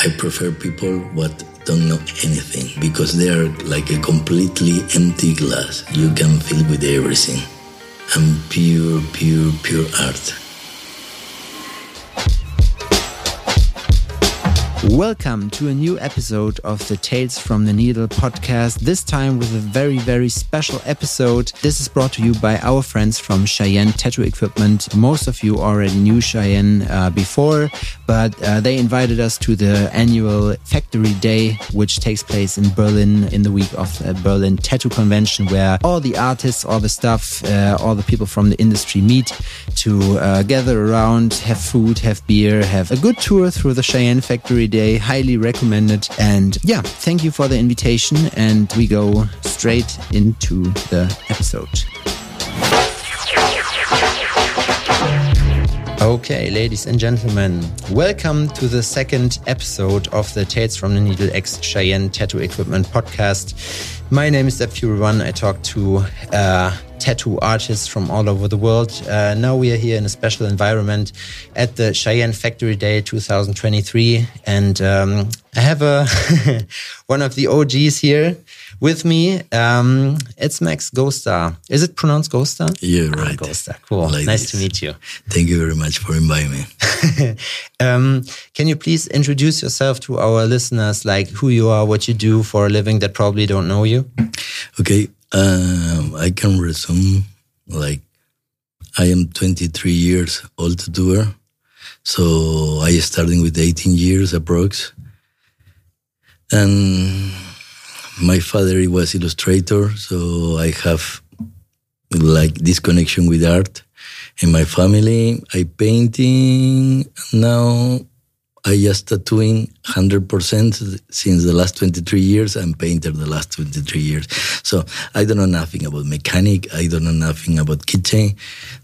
I prefer people what don't know anything because they are like a completely empty glass. You can fill with everything. And pure, pure, pure art. Welcome to a new episode of the Tales from the Needle podcast. This time with a very, very special episode. This is brought to you by our friends from Cheyenne Tattoo Equipment. Most of you already knew Cheyenne uh, before, but uh, they invited us to the annual Factory Day, which takes place in Berlin in the week of the Berlin Tattoo Convention, where all the artists, all the stuff, uh, all the people from the industry meet to uh, gather around, have food, have beer, have a good tour through the Cheyenne Factory Day. Highly recommended. And yeah, thank you for the invitation. And we go straight into the episode. Okay, ladies and gentlemen, welcome to the second episode of the Tales from the Needle X Cheyenne Tattoo Equipment podcast. My name is Fury One. I talk to uh, tattoo artists from all over the world. Uh, now we are here in a special environment at the Cheyenne Factory Day 2023, and um, I have a one of the OGs here with me. Um, it's Max Ghostar. Is it pronounced Ghostar? Yeah, right. Oh, Ghostar. Cool. Like nice to meet you. Thank you very much for inviting me. um, can you please introduce yourself to our listeners, like who you are, what you do for a living that probably don't know you? Okay, um, I can resume like I am 23 years old to do her. So I started with 18 years approx. And my father he was illustrator, so I have like this connection with art. In my family, I painting. Now I just tattooing 100% since the last 23 years and painter the last 23 years. So I don't know nothing about mechanic. I don't know nothing about kitchen.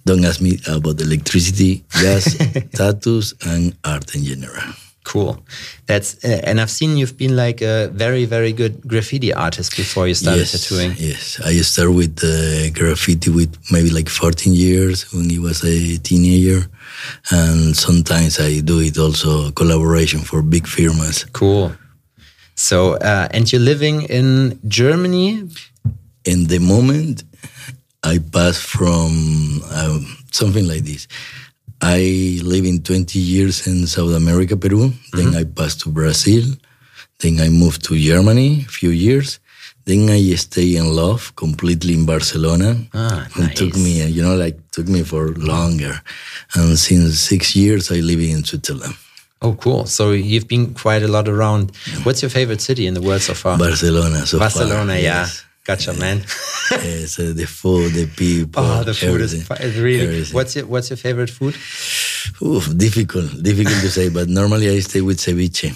Don't ask me about electricity, gas, tattoos, and art in general. Cool. That's uh, and I've seen you've been like a very very good graffiti artist before you started yes, tattooing. Yes, I started with uh, graffiti with maybe like 14 years when he was a teenager. And sometimes I do it also collaboration for big firms. Cool. So uh, and you're living in Germany. In the moment, I pass from um, something like this. I live in 20 years in South America, Peru. Then I passed to Brazil. Then I moved to Germany a few years. Then I stay in love completely in Barcelona. Ah, nice. It took me, you know, like took me for longer. And since six years, I live in Switzerland. Oh, cool. So you've been quite a lot around. What's your favorite city in the world so far? Barcelona, so far, Barcelona, yeah. Gotcha, man. yes, uh, the food, the people. Oh, the food is is really. everything. What's your What's your favorite food? Oof, difficult, difficult to say, but normally I stay with ceviche.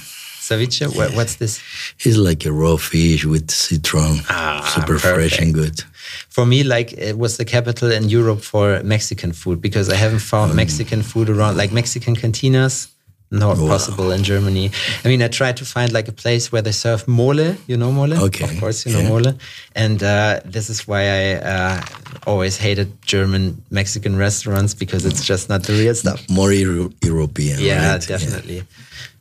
Ceviche. What, what's this? It's like a raw fish with citron, Ah, super fresh and good. For me, like it was the capital in Europe for Mexican food because I haven't found Mexican food around, like Mexican cantinas. Not possible in Germany. I mean, I tried to find like a place where they serve mole. You know mole? Okay, Of course, you know yeah. mole. And uh, this is why I uh, always hated German Mexican restaurants because it's just not the real stuff. More Euro- European. Yeah, right? definitely.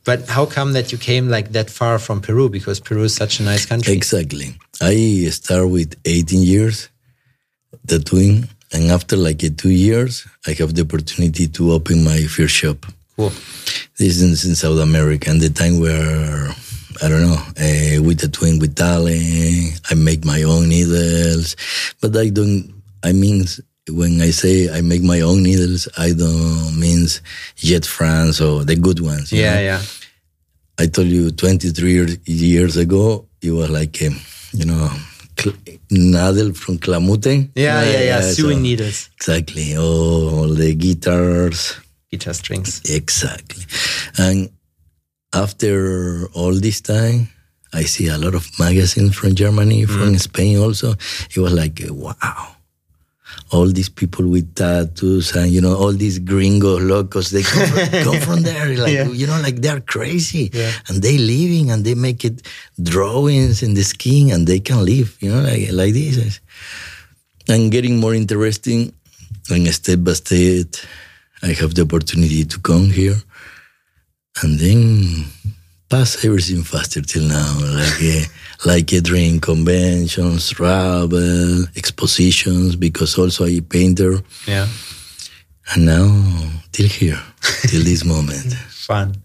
But how come that you came like that far from Peru? Because Peru is such a nice country. Exactly. I start with 18 years tattooing, and after like two years, I have the opportunity to open my first shop. Cool. This is in South America, and the time where I don't know, uh, with twin, with Dali, I make my own needles, but I don't. I mean, when I say I make my own needles, I don't means Jet France or the good ones. Yeah, know? yeah. I told you 23 years, years ago, it was like, um, you know, needle from Clamute. Yeah, yeah, yeah. so- Sewing needles, Exactly. Oh, all the guitars. Guitar strings. Exactly. And after all this time, I see a lot of magazines from Germany, from mm. Spain also. It was like, wow. All these people with tattoos and, you know, all these gringo locos, they come from, come from there. Like, Yeah. you know, like they're crazy. Yeah. And they living and they make it drawings in the skin and they can live, you know, like, like this. And getting more interesting and step by step, I have the opportunity to come here. And then pass everything faster till now, like uh, like uh, during conventions, travel, expositions, because also I painter, Yeah. and now till here, till this moment. Fun.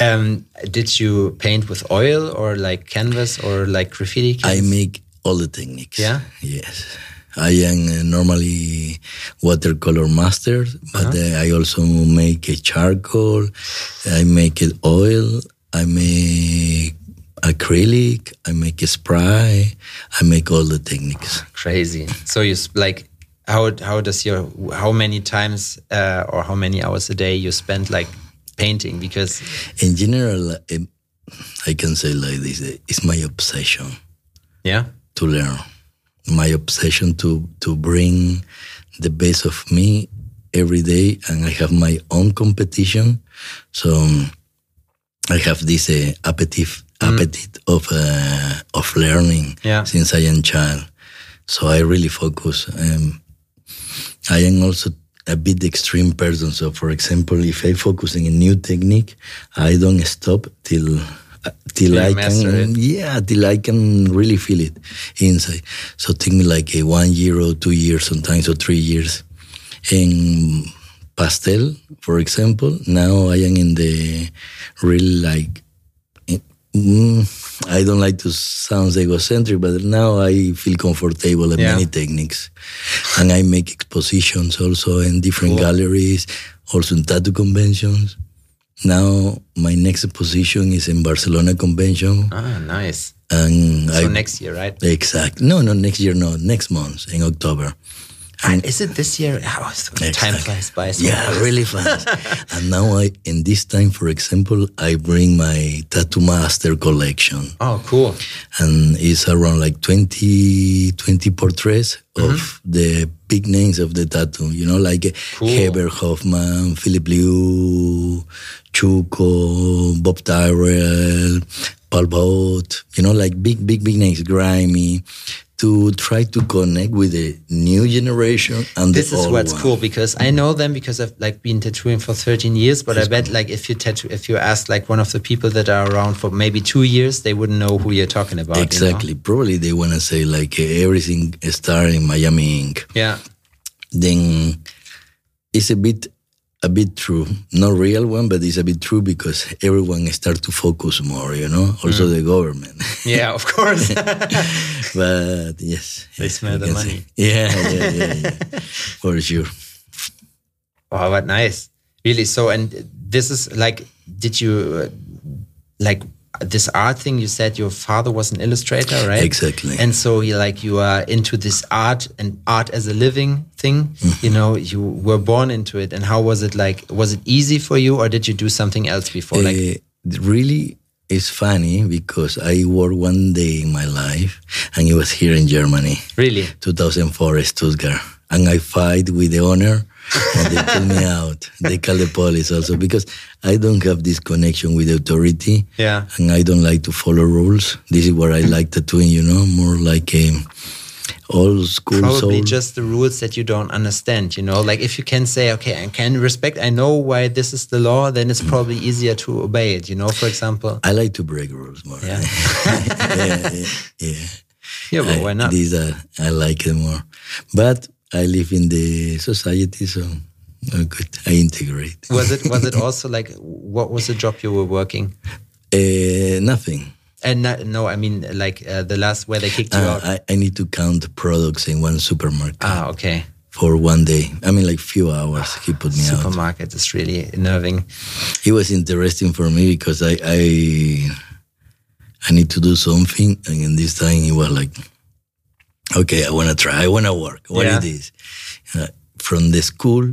Um, did you paint with oil or like canvas or like graffiti? I make all the techniques. Yeah? Yes. I am uh, normally watercolor master, but Uh-huh. uh, I also make a charcoal. I make it oil. I make acrylic. I make a spray. I make all the techniques. crazy. So you like how how does your how many times uh, or how many hours a day you spend like painting? Because In general, uh, I can say like this: uh, it's my obsession. yeah, to learn. My obsession to to bring the best of me every day, and I have my own competition. So um, I have this uh, appetite appetite of uh, of learning Yeah. since I am child. So I really focus. Um, I am also a bit extreme person. So, for example, if I focus on a new technique, I don't stop till Uh, till Till I can, yeah, till I can really feel it inside. So, take me like a one year or two years, sometimes or three years. In pastel, for example, now I am in the really like eh, Mm, I don't like to sound egocentric, but now I feel comfortable in Yeah. many techniques. And I make expositions also in different Cool. galleries, also in tattoo conventions. Now my next position is in Barcelona convention. ah, nice. And So I next year, right? exact no no next year no next month in October. And is it this year? Oh, time flies by so Yeah, fast. really fast. and now I in this time, for example, I bring my tattoo master collection. Oh, cool. and it's around like 20, 20 portraits Mm-hmm. of the big names of the tattoo, you know, like Cool. Heber Hoffman, Filip Leu, Chuko, Bob Tyrrell, Paul Boat. you know, like big, big, big names, grimy, to try to connect with the new generation and This is what's one. cool because I know them because I've like been tattooing for 13 years, but I bet like if you tattoo, if you ask like one of the people that are around for maybe two years, they wouldn't know who you're talking about. you know? Exactly. Probably they want to say like everything started in Miami Ink. Yeah. then it's a bit a bit true not real one but it's a bit true because everyone start to focus more you know also Mm. the government Yeah, of course. but yes They yes, smell the money. say. yeah yeah yeah, yeah. for sure Wow, but nice. Really. So, and this is like, did you uh, like this art thing? You said your father was an illustrator, right? Exactly. And so you like you are into this art and art as a living thing. Mm-hmm. You know, you were born into it. And how was it like? Was it easy for you, or did you do something else before? like, Uh, really it's funny because I worked one day in my life and it was here in Germany really? 2004 Stuttgart and I fight with the owner and they pull me out. They call the police also because I don't have this connection with the authority Yeah. and I don't like to follow rules. This is what I like tattooing, you know, more like a old school Probably soul. just the rules that you don't understand. You know, like if you can say, okay, I can respect. I know why this is the law. Then it's probably easier to obey it. You know, for example. I like to break rules more. Yeah. yeah, yeah, yeah. Yeah, but I- why not? These are I like it more, but I live in the society, so oh, good. I integrate. was it was it also like what was the job you were working? Uh, nothing. And not, no, I mean like uh, the last where they kicked you Uh, out. I, I need to count products in one supermarket ah, okay. for one day. I mean, like few hours. He put me out. Supermarket is really unnerving. It was interesting for me because I I I need to do something, and in this time it was like, okay, I want to try. I want to work. What Yeah. it is uh, from the school,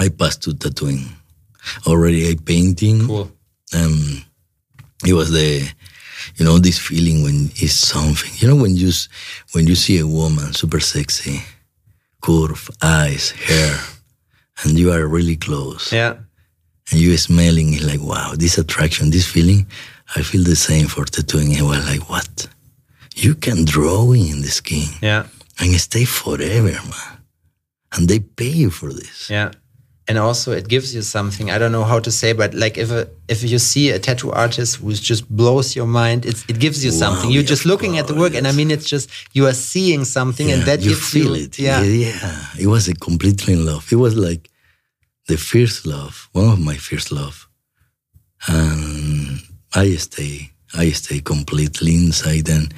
I passed to tattooing. Already I painting. Cool. um, it was the you know this feeling when it's something you know when you when you see a woman super sexy curve eyes hair and you are really close Yeah. and you smelling it like wow this attraction this feeling i feel the same for tattooing I was like what you can draw in the skin Yeah. and stay forever man and they pay you for this Yeah. and also it gives you something i don't know how to say but like if a, if you see a tattoo artist who just blows your mind it's, it gives you Wow, something you're yeah, just looking at the work and i mean it's just you are seeing something and that you feel you it. yeah yeah. It was a completely in love. It was like the first love, one of my first love, and I stay, I stay completely inside. And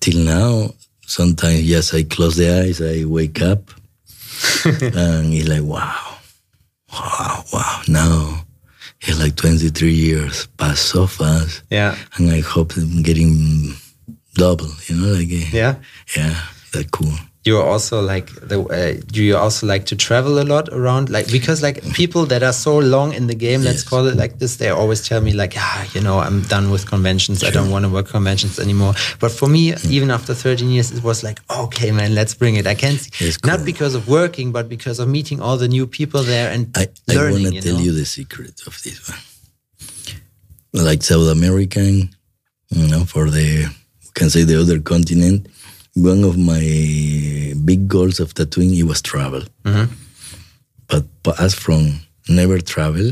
till now, sometimes yes, I close the eyes, I wake up, and it's like wow, wow, wow. Now it's like 23 years passed so fast, yeah and I hope I'm getting double. You know, like yeah yeah, that cool. You are also like the uh, do you also like to travel a lot around like because like people that are so long in the game let's call it like this they always tell me like ah you know i'm done with conventions i don't want to work conventions anymore but for me Mm. even after 13 years it was like okay man let's bring it i can't It's not cool. because of working but because of meeting all the new people there and I, I learning want to you tell know? you the secret of this one. Like South American, you know, for the, we can say the other continent, one of my big goals of tattooing, it was travel. Mhm. But, but as from never travel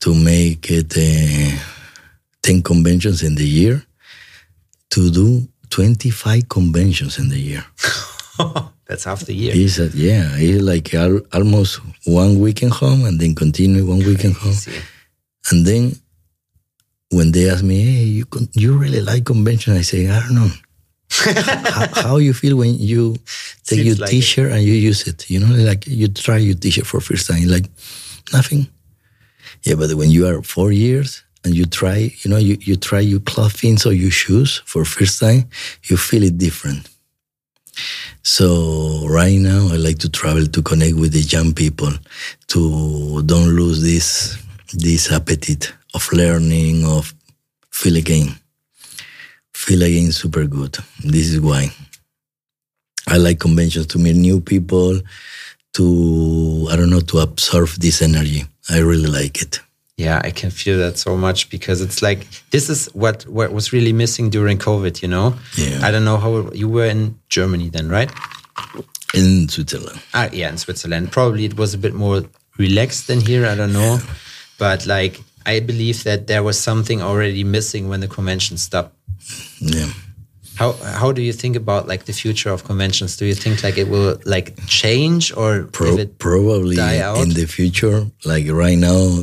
to make it uh, 10 conventions in the year, to do 25 conventions in the year. that's half the year It's a, yeah, it's like al- almost one weekend home and then continue one weekend home. And then when they ask me, hey, you, con- you really like convention? I say, I don't know. How, how you feel when you take Seems your like t-shirt and you use it? You know, like you try your t-shirt for first time, like nothing. Yeah, but when you are four years and you try, you know, you, you try your clothing or your shoes for first time, you feel it different. So right now, I like to travel to connect with the young people, to don't lose this this appetite of learning, of feel again. Feel again super good. This is why I like conventions to meet new people, to I don't know to absorb this energy. I really like it. Yeah, I can feel that so much because it's like this is what what was really missing during COVID. You know, Yeah. I don't know how you were in Germany then, right? In Switzerland, Ah, yeah, in Switzerland. Probably it was a bit more relaxed than here. I don't know, but like I believe that there was something already missing when the convention stopped. yeah. How how do you think about like the future of conventions? Do you think like it will like change or Pro- probably die out? in the future, like right now,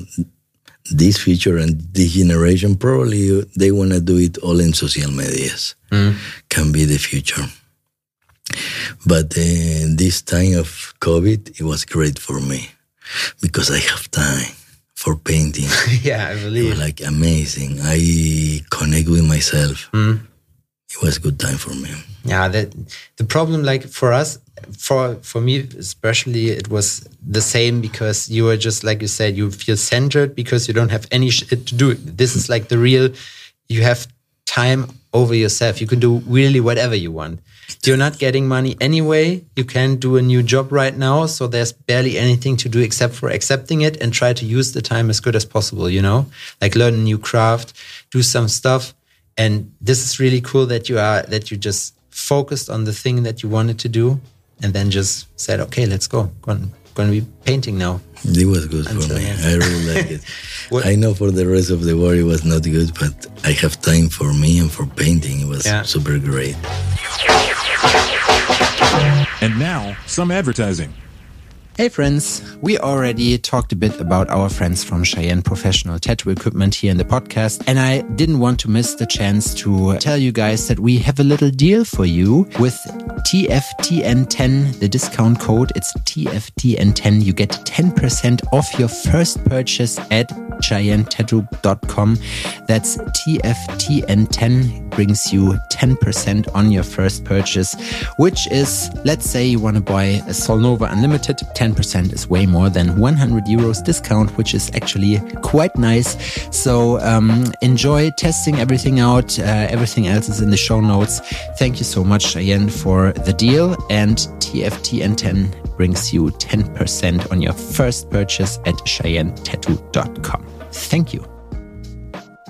this future and this generation, probably they want to do it all in social medias. Mm. Can be the future. But uh, this time of COVID, it was great for me because I have time for painting. yeah, I it believe. was like amazing. I connect with myself. Mm. It was a good time for me. yeah that the problem like for us for for me especially it was the same because you were just like you said you feel centered because you don't have any shit to do this is like the real you have time over yourself you can do really whatever you want you're not getting money anyway you can't do a new job right now so there's barely anything to do except for accepting it and try to use the time as good as possible you know like learn a new craft do some stuff and this is really cool that you are that you just focused on the thing that you wanted to do and then just said okay let's go going, going to be painting now It was good for me. I really like it. What- I know for the rest of the world it was not good, but I have time for me and for painting. It was Yeah. super great. And now, some advertising. Hey friends, we already talked a bit about our friends from Cheyenne Professional Tattoo Equipment here in the podcast, and I didn't want to miss the chance to tell you guys that we have a little deal for you with TFTN10, the discount code. It's TFTN10. You get 10% off your first purchase at CheyenneTattoo.com. That's TFTN10 brings you 10% on your first purchase, which is, let's say you want to buy a Solnova Unlimited, 10% is way more than 100 euros discount, which is actually quite nice. So um, enjoy testing everything out. Uh, everything else is in the show notes. Thank you so much, Cheyenne, for the deal. And TFTN10 brings you 10% on your first purchase at CheyenneTattoo.com. Thank you.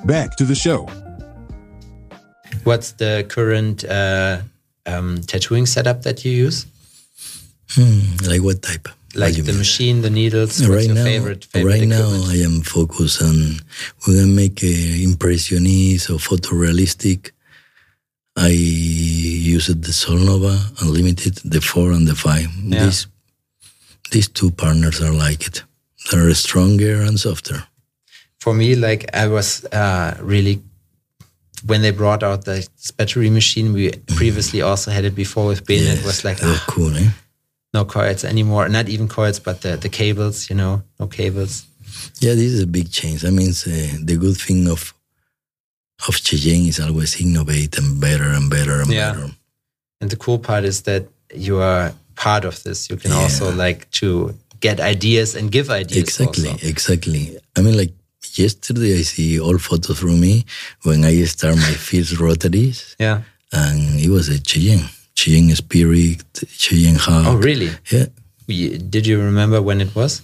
Back to the show. What's the current uh, um, tattooing setup that you use? Hmm, like what type? Like you the mean? machine, the needles. What's right your now, favorite, favorite right now? I am focused on when I make a impressionist or photorealistic. I use the Solnova Unlimited, the four and the five. Yeah. These these two partners are like it. They're stronger and softer. For me, like I was uh, really when they brought out the battery machine. We previously also had it before with Ben. It was like ah, cool, eh? no coils anymore. Not even coils, but the the cables. You know, no cables. Yeah, this is a big change. I mean, uh, the good thing of of Cheyenne is always innovate and better and better and Yeah. better. And the cool part is that you are part of this. You can Yeah. also like to get ideas and give ideas. Exactly, also. exactly. I mean, like yesterday, I see all photos from me when I start my first rotaries, Yeah. and it was a Cheyenne, Cheyenne Spirit, Cheyenne Hawk. Oh, really? Yeah, Did you remember when it was?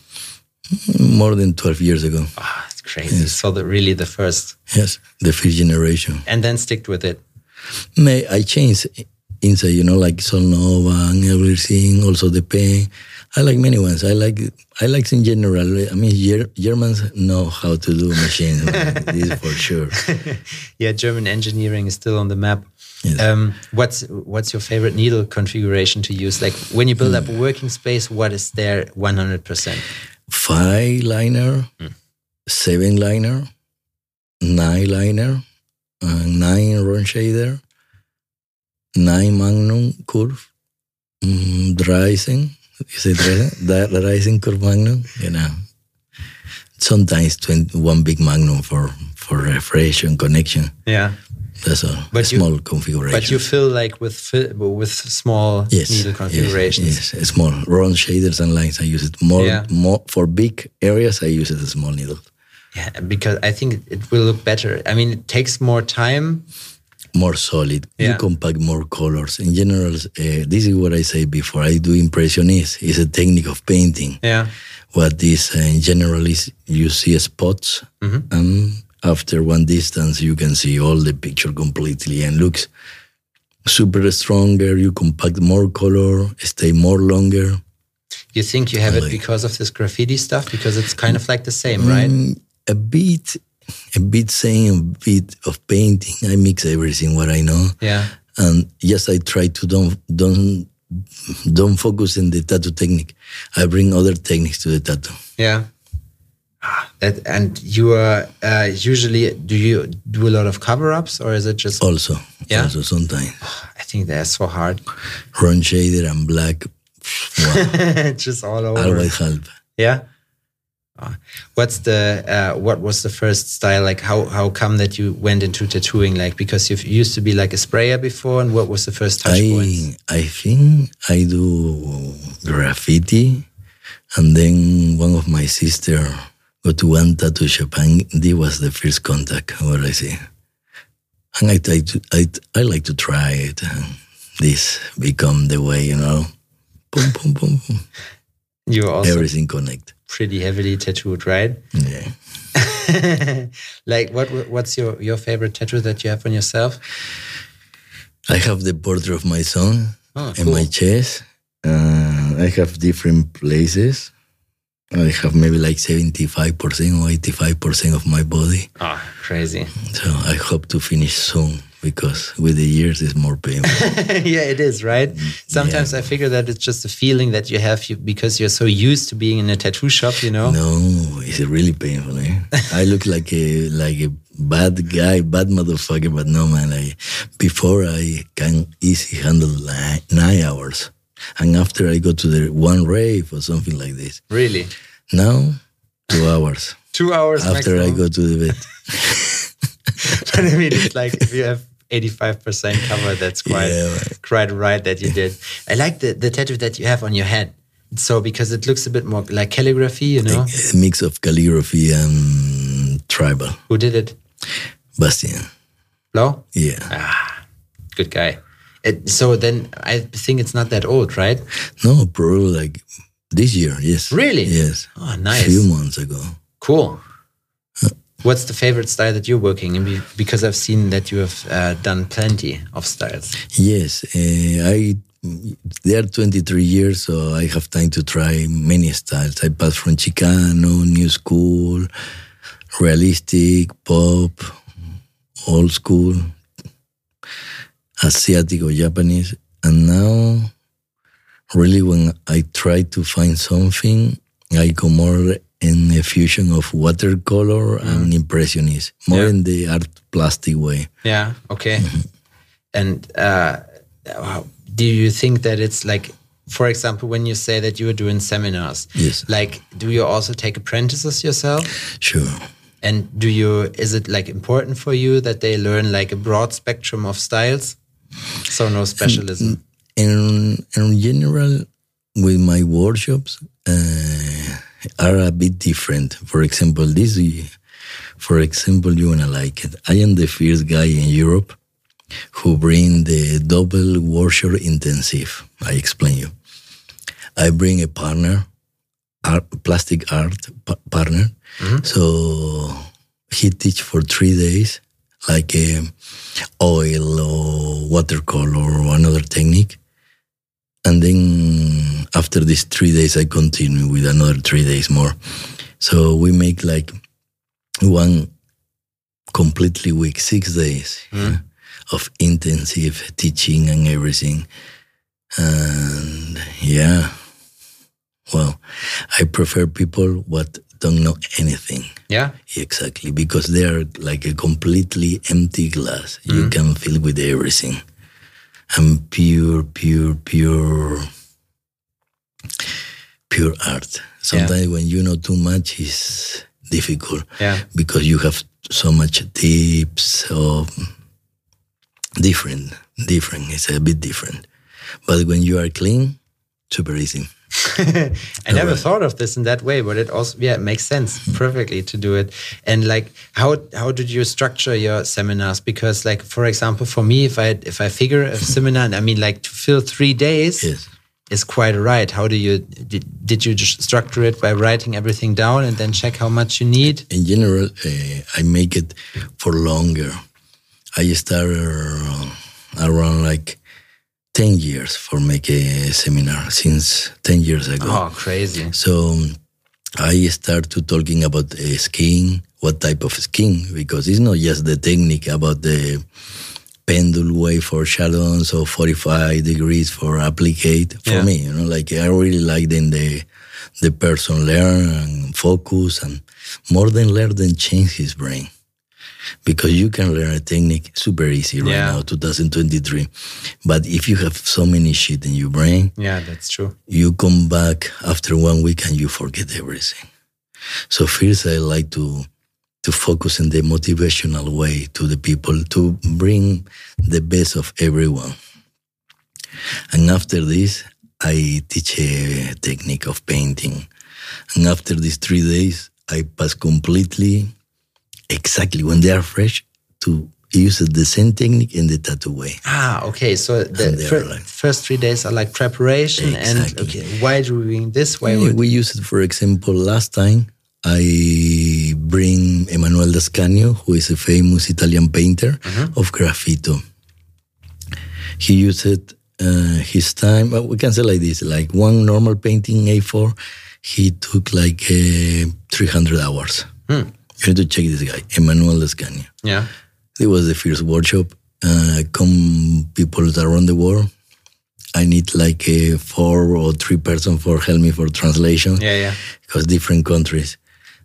more than 12 years ago. Ah, it's crazy. So the really the first, Yes, the first generation. and then stick with it. May I changed inside, you know, like Solnova and everything, also the pen. I like many ones. I like I like in general. I mean, Ger- Germans know how to do machines. this for sure. Yeah, German engineering is still on the map. Yes. Um, what's what's your favorite needle configuration to use? Like when you build up Hmm. a working space, what is there 100%? Five liner, seven liner, nine liner, uh, nine run shader, nine magnum curve, mm, Dreizehn. It Dreizehn? Da- Dreizehn curve magnum? You know. Sometimes 20, one big magnum for for refresh and connection. Yeah, That's all. But you- small configuration. but you fill like with with small yes, needle configurations. Yes, small run shaders and lines. I use it more. Yeah. More for big areas. I use it a small needle. Yeah, because I think it will look better. I mean, it takes more time. More solid. Yeah. You compact more colors. In general, uh, this is what I say before. I do impressionist. It's a technique of painting. Yeah, What this uh, in general is, you see spots, Mm-hmm. and after one distance, you can see all the picture completely, and looks super stronger. You compact more color, stay more longer. you think you have it because of this graffiti stuff? Because it's kind of like the same, right? Mm, a bit, a bit saying, a bit of painting. I mix everything what I know. Yeah, and yes i try to don't don't don't focus in the tattoo technique i bring other techniques to the tattoo yeah. Ah, That, and you are uh, usually do you do a lot of cover ups or is it just? also Yeah? also sometimes I think they're so hard. run shader and black wow, just all over. always help Yeah. Ah. What's the uh, what was the first style like? How how come that you went into tattooing? Like because you used to be like a sprayer before, and what was the first touch i i think i do graffiti and then one of my sister go to one tattoo shop and this was the first contact what i see, and i try to i, I like to try it and this become the way you know boom boom boom, boom. You also everything connect. Pretty heavily tattooed, right? Yeah. like what what's your your favorite tattoo that you have on yourself? I have the portrait of my son Oh, in cool. my chest. Uh, I have different places. I have maybe like 75% or 85% of my body. Ah, crazy. So I hope to finish soon because with the years it's more painful. yeah, it is, right? Sometimes I figure that it's just a feeling that you have because you're so used to being in a tattoo shop, you know? no, it's really painful. Eh? I look like a like a bad guy, bad motherfucker, but no man. I, before I can easily handle nine, nine hours, and after I go to the one rave or something like this. Really? Now, two hours Two hours after I go to the bed. but I mean, it's like if you have 85% cover, that's quite, Yeah, right. quite right that you did. I like the, the tattoo that you have on your head. So, because it looks a bit more like calligraphy, you know? A mix of calligraphy and tribal. Who did it? Bastien. Flo? Yeah. Ah, good guy. It, so then I think it's not that old, right? No, probably like this year. Yes. Really? Yes. Oh, nice. A few months ago. Cool. What's the favorite style that you're working in? Because I've seen that you have uh, done plenty of styles. Yes, uh, I They are 23 years, so I have time to try many styles. I pass from Chicano, New School, Realistic, Pop, Old School, Asiatic or Japanese. And now, really, when I try to find something, I go more in a fusion of watercolor and impressionist, more Yeah. in the art plastic way. Yeah. Okay. And uh, do you think that it's like, for example, when you say that you are doing seminars, Yes. like, do you also take apprentices yourself? Sure. And do you? Is it like important for you that they learn like a broad spectrum of styles? So no specialism. in in general with my workshops uh, are a bit different. For example this for example you wanna like it. I am the first guy in europe who bring the double workshop intensive. I explain you. I bring a partner art, plastic art pa- partner. Mm-hmm. So he teach for three days like a oil or watercolor or another technique. And then after these three days i continue with another three days more. So we make like one completely week six days hmm. yeah, of intensive teaching and everything. And yeah well i prefer people what don't know anything. Yeah. exactly because they are like a completely empty glass. You hmm. can fill with everything. And pure pure pure pure art. Sometimes when you know too much is difficult Yeah. because you have so much tips of different different. It's a bit different. But when you are clean super easy. I never thought of this in that way, but it also yeah, it makes sense hmm. perfectly to do it. And like how how did you structure your seminars? Because like for example, for me, if I if I figure a seminar, and I mean like to fill three days yes is quite right. How do you did, did you just structure it by writing everything down and then check how much you need? in general, uh, I make it for longer. I start uh, around like 10 years for make a seminar since 10 years ago. Oh, crazy! So um, I start to talking about uh, skiing, what type of skiing, because it's not just the technique about the pendule way for shadows or 45 degrees for applicate for Yeah. me, you know, like I really like then the, the person learn and focus and more than learn than change his brain. Because you can learn a technique super easy right Yeah. now, 2023. But if you have so many shit in your brain, Yeah, that's true. you come back after one week and you forget everything. So first, I like to to focus in the motivational way to the people to bring the best of everyone. And after this, I teach a technique of painting. And after these three days, I pass completely, exactly when they are fresh, to use the same technique in the tattoo way. Ah, okay. So the fir- like- first three days are like preparation, and okay, why do we doing this? Why Yeah, we use it, for example, last time I bring Emanuel Dascanio, who is a famous Italian painter of graphite. He used uh, his time, well, we can say like this, like one normal painting A4, he took like uh, 300 hours. You need to check this guy, Emanuel Dascanio. yeah? It was the first workshop. Uh, come people around the world. I need like a four or three person for help me for translation Yeah, yeah. because different countries.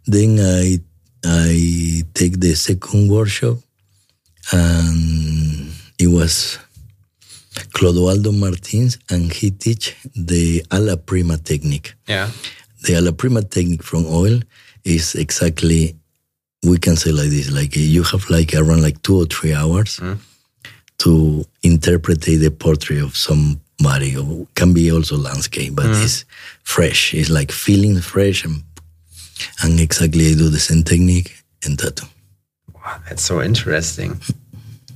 Then I I take the second workshop, and it was Clodoaldo Martins, and he teach the alla prima technique. Yeah. The alla prima technique from oil is exactly we can say like this: like you have like around like two or three hours mm-hmm. to interpret the portrait of somebody, or can be also landscape, but mm-hmm. it's fresh. It's like feeling fresh and and exactly I do the same technique in tattoo. Wow, that's so interesting.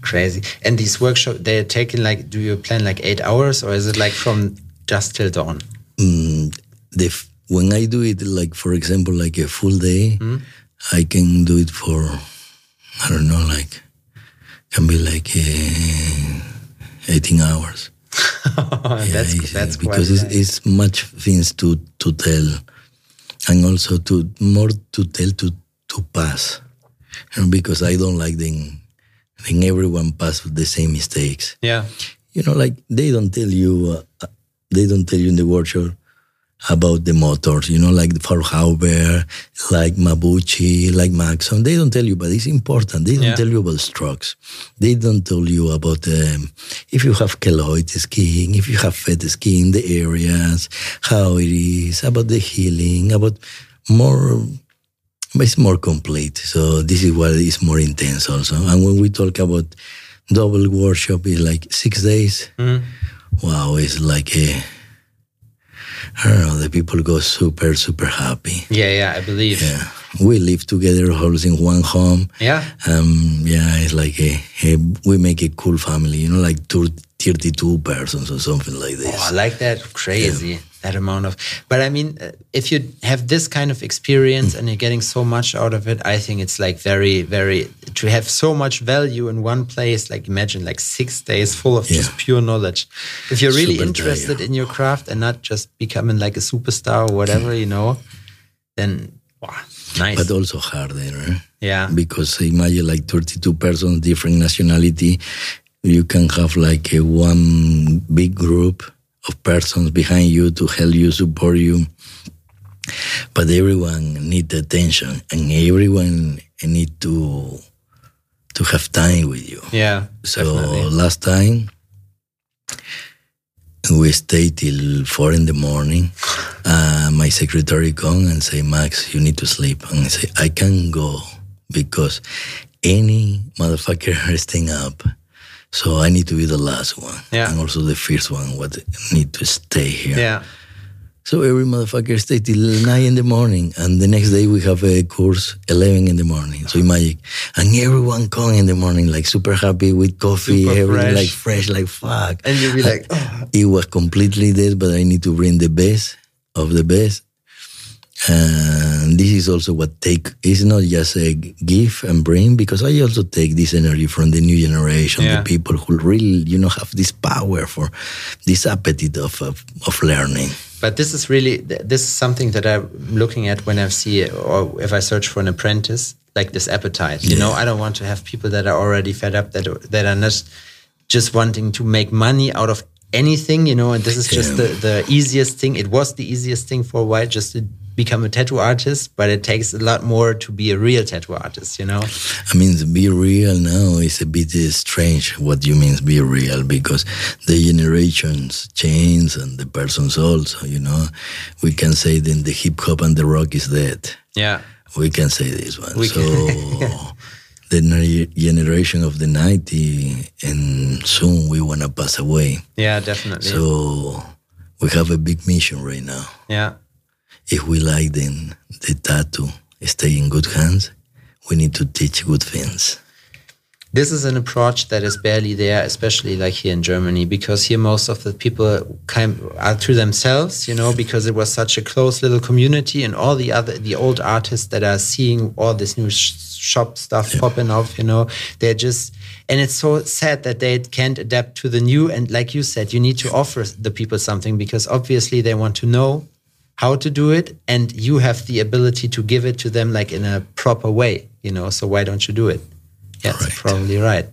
Crazy. And these workshops, they're taking like, do you plan like eight hours or is it like from just till dawn? Mm, the f- when I do it, like for example, like a full day, I can do it for I don't know, like can be like uh, eighteen hours. that's it's- that's because it's, nice. it's much things to to tell, and also to more to tell to to pass, know, because I don't like then then everyone pass the same mistakes. yeah You know, like they don't tell you, uh, they don't tell you in the workshop about the motors. You know, like the Faulhaber, like Mabuchi, like Maxon. They don't tell you, but it's important. They don't Yeah. tell you about strokes. They don't tell you about um, if you have keloid skiing, if you have fat skiing, the areas, how it is, about the healing, about more. But it's more complete. So this is what is more intense also. And when we talk about double workshop, it's like six days. Mhm. Wow, it's like a. I don't know. The people go super, super happy. yeah yeah i believe Yeah, we live together, all in one home. yeah Um, yeah, it's like a, a we make a cool family. You know, like two, 32 persons or something like this. Oh, I like that. Crazy. That amount of. But I mean, uh, if you have this kind of experience and you're getting so much out of it, I think it's like very, very. To have so much value in one place, like imagine like six days full of just pure knowledge. If you're really Super interested tired. in your craft and not just becoming like a superstar or whatever, you know, then wow, nice. but also harder. Eh? yeah. because imagine like 32 persons, different nationality. You can have like a one big group of persons behind you to help you, support you. But everyone need attention and everyone need to to have time with you. Yeah. So definitely. last time we stay till four in the morning. Uh, my secretary come and say, Max, you need to sleep. And I say, I can't go because any motherfucker is staying up. So I need to be the last one. Yeah. And also the first one what need to stay here. Yeah. So every motherfucker stay till nine in the morning, and the next day we have a course eleven in the morning. So imagine, and everyone come in the morning like super happy with coffee, Super everything fresh. like fresh, like fuck. And you'll be like, oh, It was completely dead, but I need to bring the best of the best. And this is also what take. It's not just a give and bring because I also take this energy from the new generation, Yeah. the people who really, you know, have this power for this appetite of of, of learning. But this is really this is something that I'm looking at when I see or if I search for an apprentice, like this appetite. You know, I don't want to have people that are already fed up that that are not just wanting to make money out of anything. You know, and this is just the the easiest thing. It was the easiest thing for a while, just to become a tattoo artist. But it takes a lot more to be a real tattoo artist. You know. I mean, to be real now is a bit strange what you mean be real because the generations change and the persons also, you know. We can say then the hip hop and the rock is dead. Yeah. We can say this one. We so can- the ne- generation of the 90 and soon we want to pass away. Yeah. Definitely. So we have a big mission right now. yeah. If we like then the tattoo stay in good hands, we need to teach good things. this is an approach that is barely there, especially like here in Germany, because here most of the people came are to themselves, you know, because it was such a close little community, and all the other the old artists that are seeing all this new sh- shop stuff popping off, you know, they're just and it's so sad that they can't adapt to the new. And like you said, you need to offer the people something because obviously they want to know how to do it and you have the ability to give it to them like in a proper way you know so why don't you do it yeah that's probably right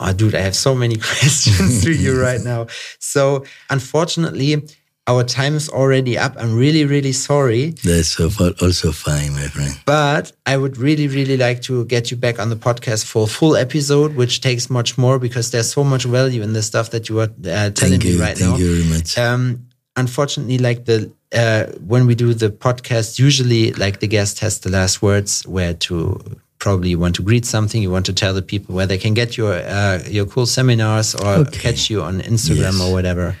oh dude i have so many questions to you right now so unfortunately our time is already up i'm really really sorry That's also fine, my friend. but I would really, really like to get you back on the podcast for a full episode, which takes much more because there's so much value in the stuff that you are uh, telling Thank me you. right thank now. you very much. Um, unfortunately, like the uh, when we do the podcast, usually like the guest has the last words where to probably you want to greet something, you want to tell the people where they can get your uh, your cool seminars or Okay. catch you on Instagram Yes. or whatever.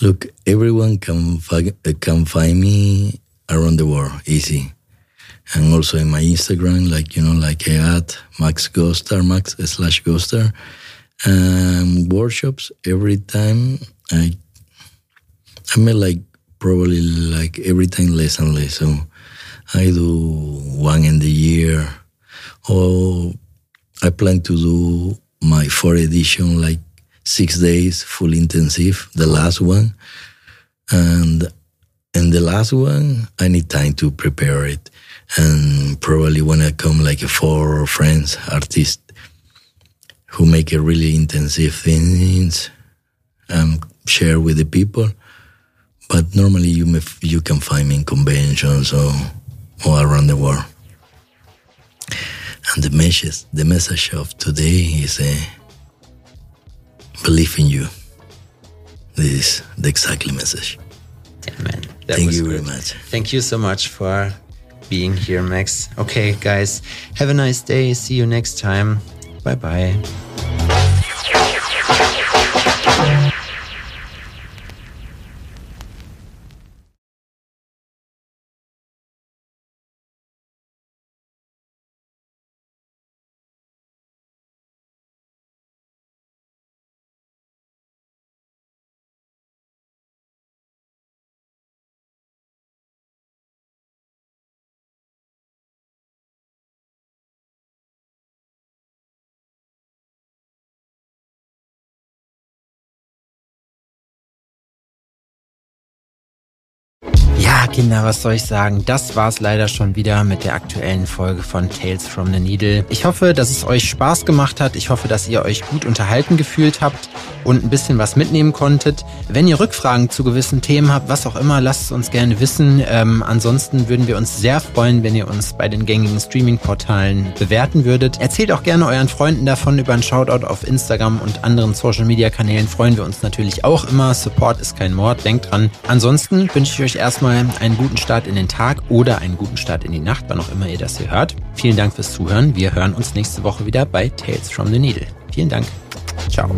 Look, everyone can fi- can find me around the world easy, and also in my Instagram, like you know, like uh, at Max Ghostar, Max slash Ghostar, um, workshops every time. I I mean, like probably like every time less and less. So I do one in the year, or I plan to do my fourth edition like six days full intensive, the last one. And in the last one, I need time to prepare it. And probably when I come like a four friends, artists who make a really intensive things and share with the people. But normally you may, you can find me in conventions or, or around the world. And the message, the message of today is uh, believe in you. This is the exactly message. Man. That Thank you good. very much. Thank you so much for being here, Max. Okay, guys, have a nice day. See you next time. Bye bye. Kinder, was soll ich sagen? Das war's leider schon wieder mit der aktuellen Folge von Tales from the Needle. Ich hoffe, dass es euch Spaß gemacht hat. Ich hoffe, dass ihr euch gut unterhalten gefühlt habt und ein bisschen was mitnehmen konntet. Wenn ihr Rückfragen zu gewissen Themen habt, was auch immer, lasst es uns gerne wissen. Ähm, ansonsten würden wir uns sehr freuen, wenn ihr uns bei den gängigen Streaming-Portalen bewerten würdet. Erzählt auch gerne euren Freunden davon über einen Shoutout auf Instagram und anderen Social-Media-Kanälen. Freuen wir uns natürlich auch immer. Support ist kein Mord, denkt dran. Ansonsten wünsche ich euch erstmal einen guten Start in den Tag oder einen guten Start in die Nacht, wann auch immer ihr das hier hört. Vielen Dank fürs Zuhören. Wir hören uns nächste Woche wieder bei Tales from the Needle. Vielen Dank. Ciao.